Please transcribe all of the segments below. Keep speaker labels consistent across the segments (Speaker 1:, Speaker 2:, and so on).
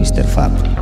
Speaker 1: Mr. Fábio.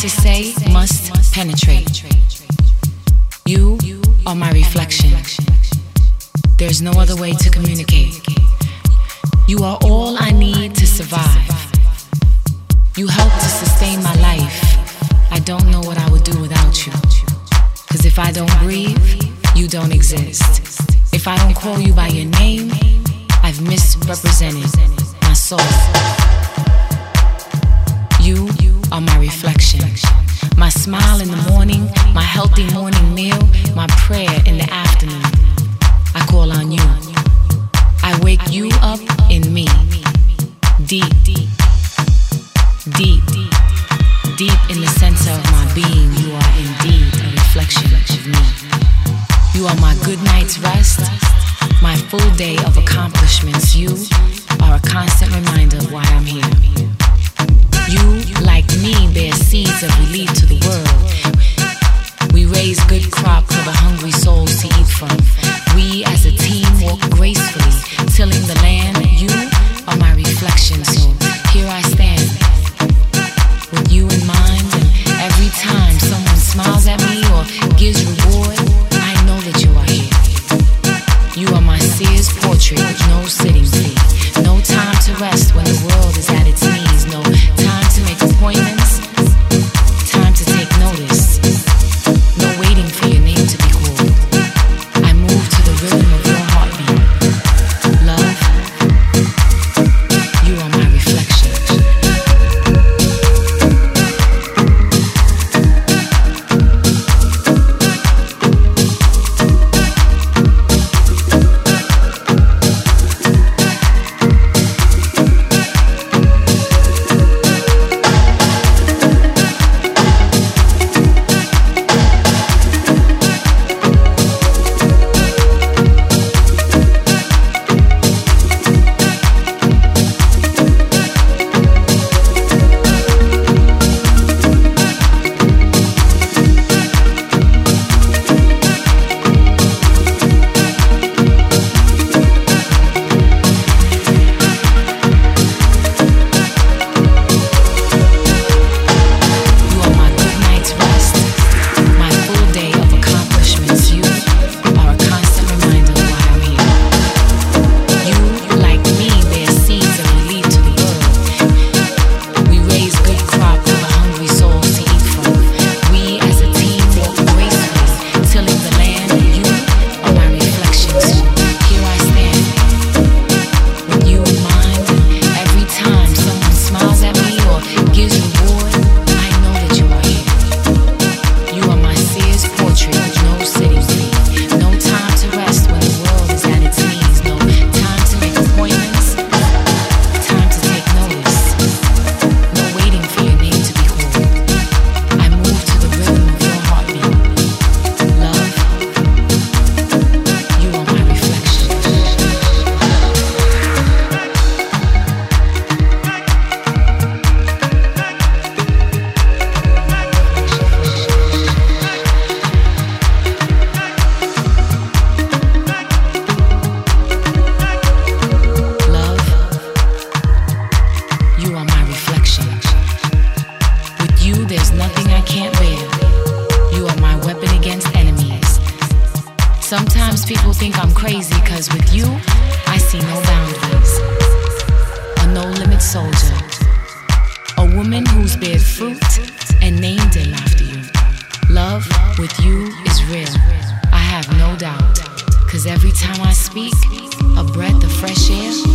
Speaker 2: to say must penetrate. You are my reflection. There's no other way to communicate. You are all I need to survive. You help to sustain my life. I don't know what I would do without you. Cause if I don't breathe, you don't exist. If I don't call you by your name, I've misrepresented my soul. You are my reflection. My smile in the morning, my healthy morning meal, my prayer in the afternoon. I call on you. I wake you up in me. Deep, deep, deep in the center of my being, you are indeed a reflection of me. You are my good night's rest, my full day of accomplishments. You are a constant reminder of why I'm here. You, like me, bear seeds that we leave to the world. We raise good crop for the hungry souls to eat from. We, as a team, walk gracefully, tilling the land. You are my reflection, so here I stand. With you in mind, and every time someone smiles at me or gives reward, I know that you are here. You are my seer's portrait with no sitting. Soldier. A woman who's bared fruit and named him after you. Love with you is real, I have no doubt. Cause every time I speak, a breath of fresh air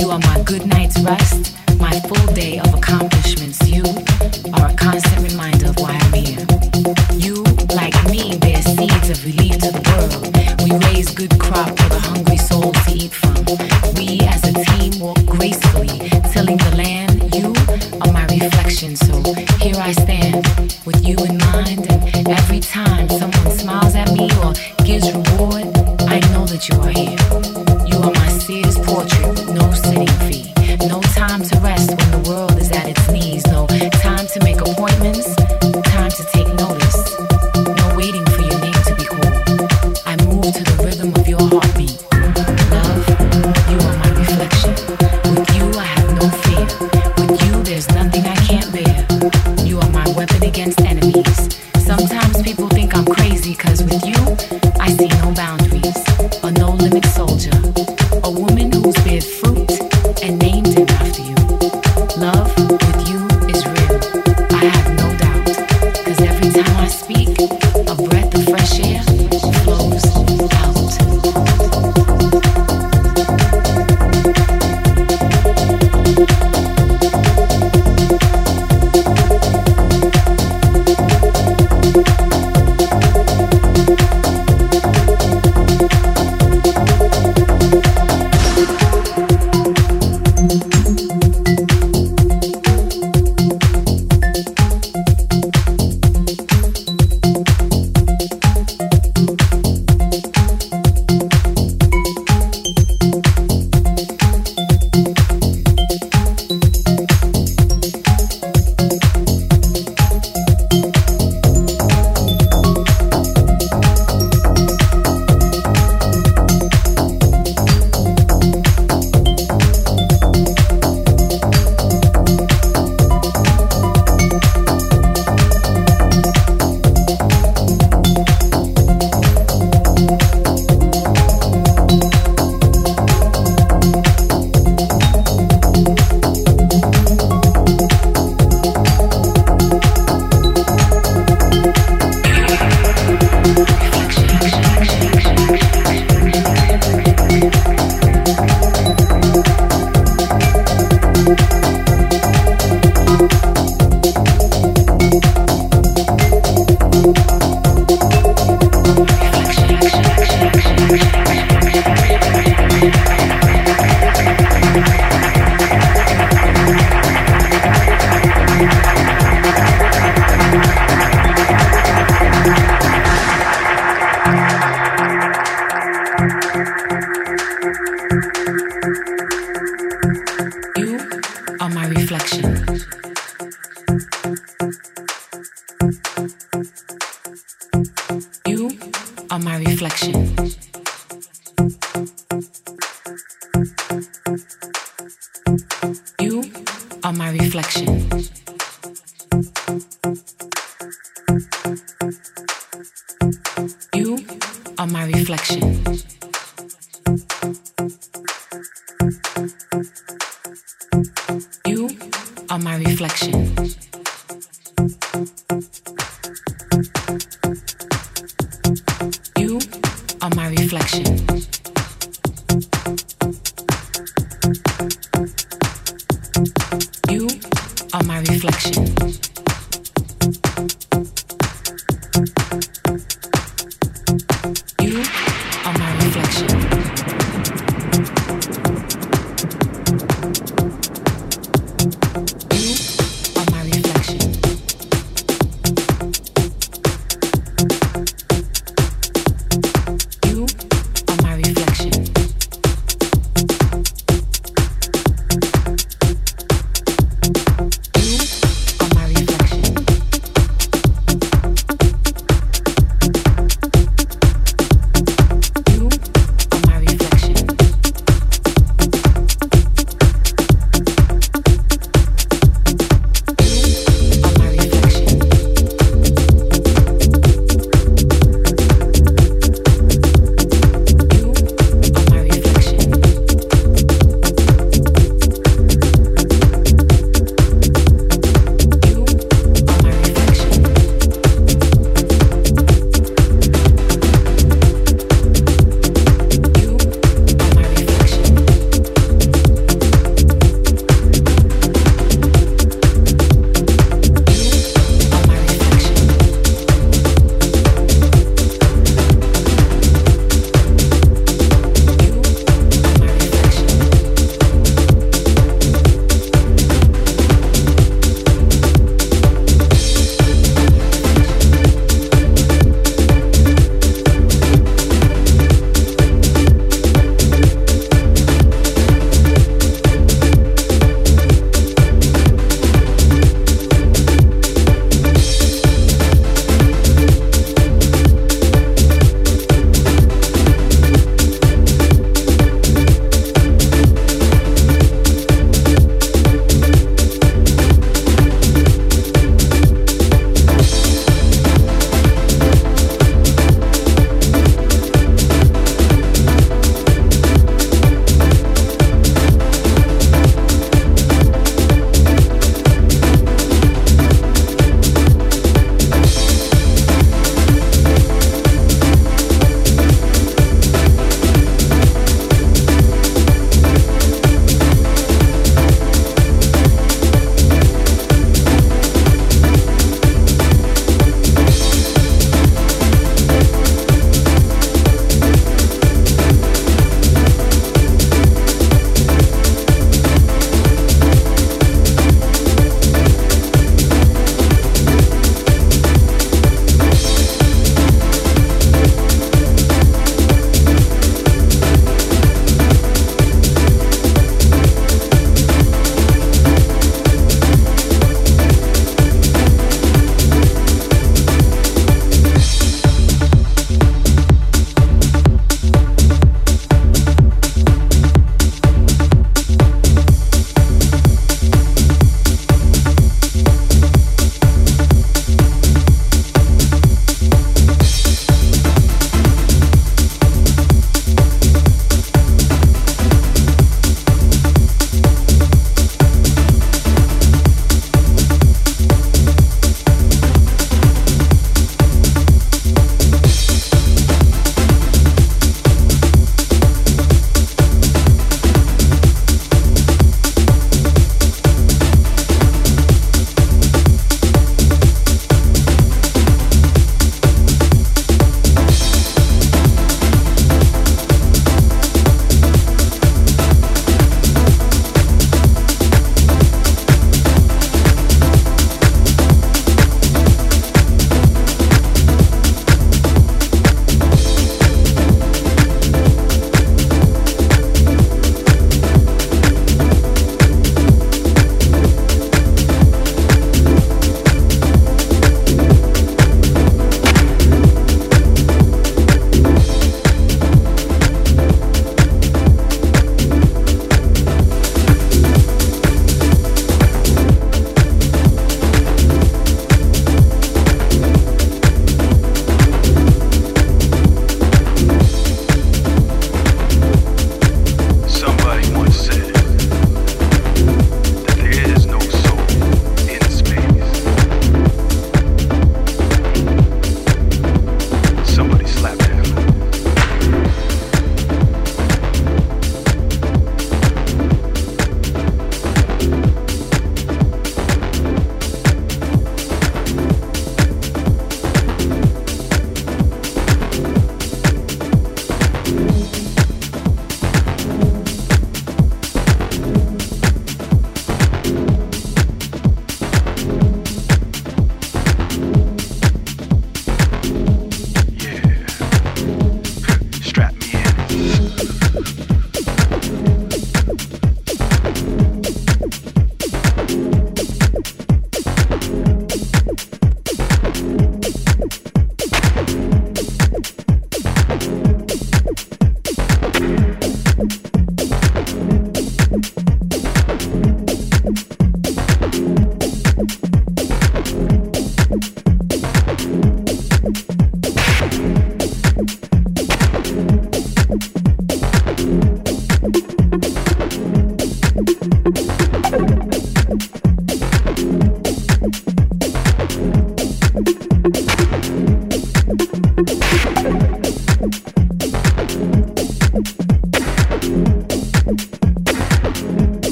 Speaker 2: You are my good night's rest, my full day of accomplishments. You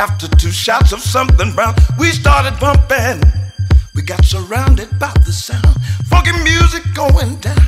Speaker 3: After two shots of something brown, we started bumping. We got surrounded by the sound, funky music going down.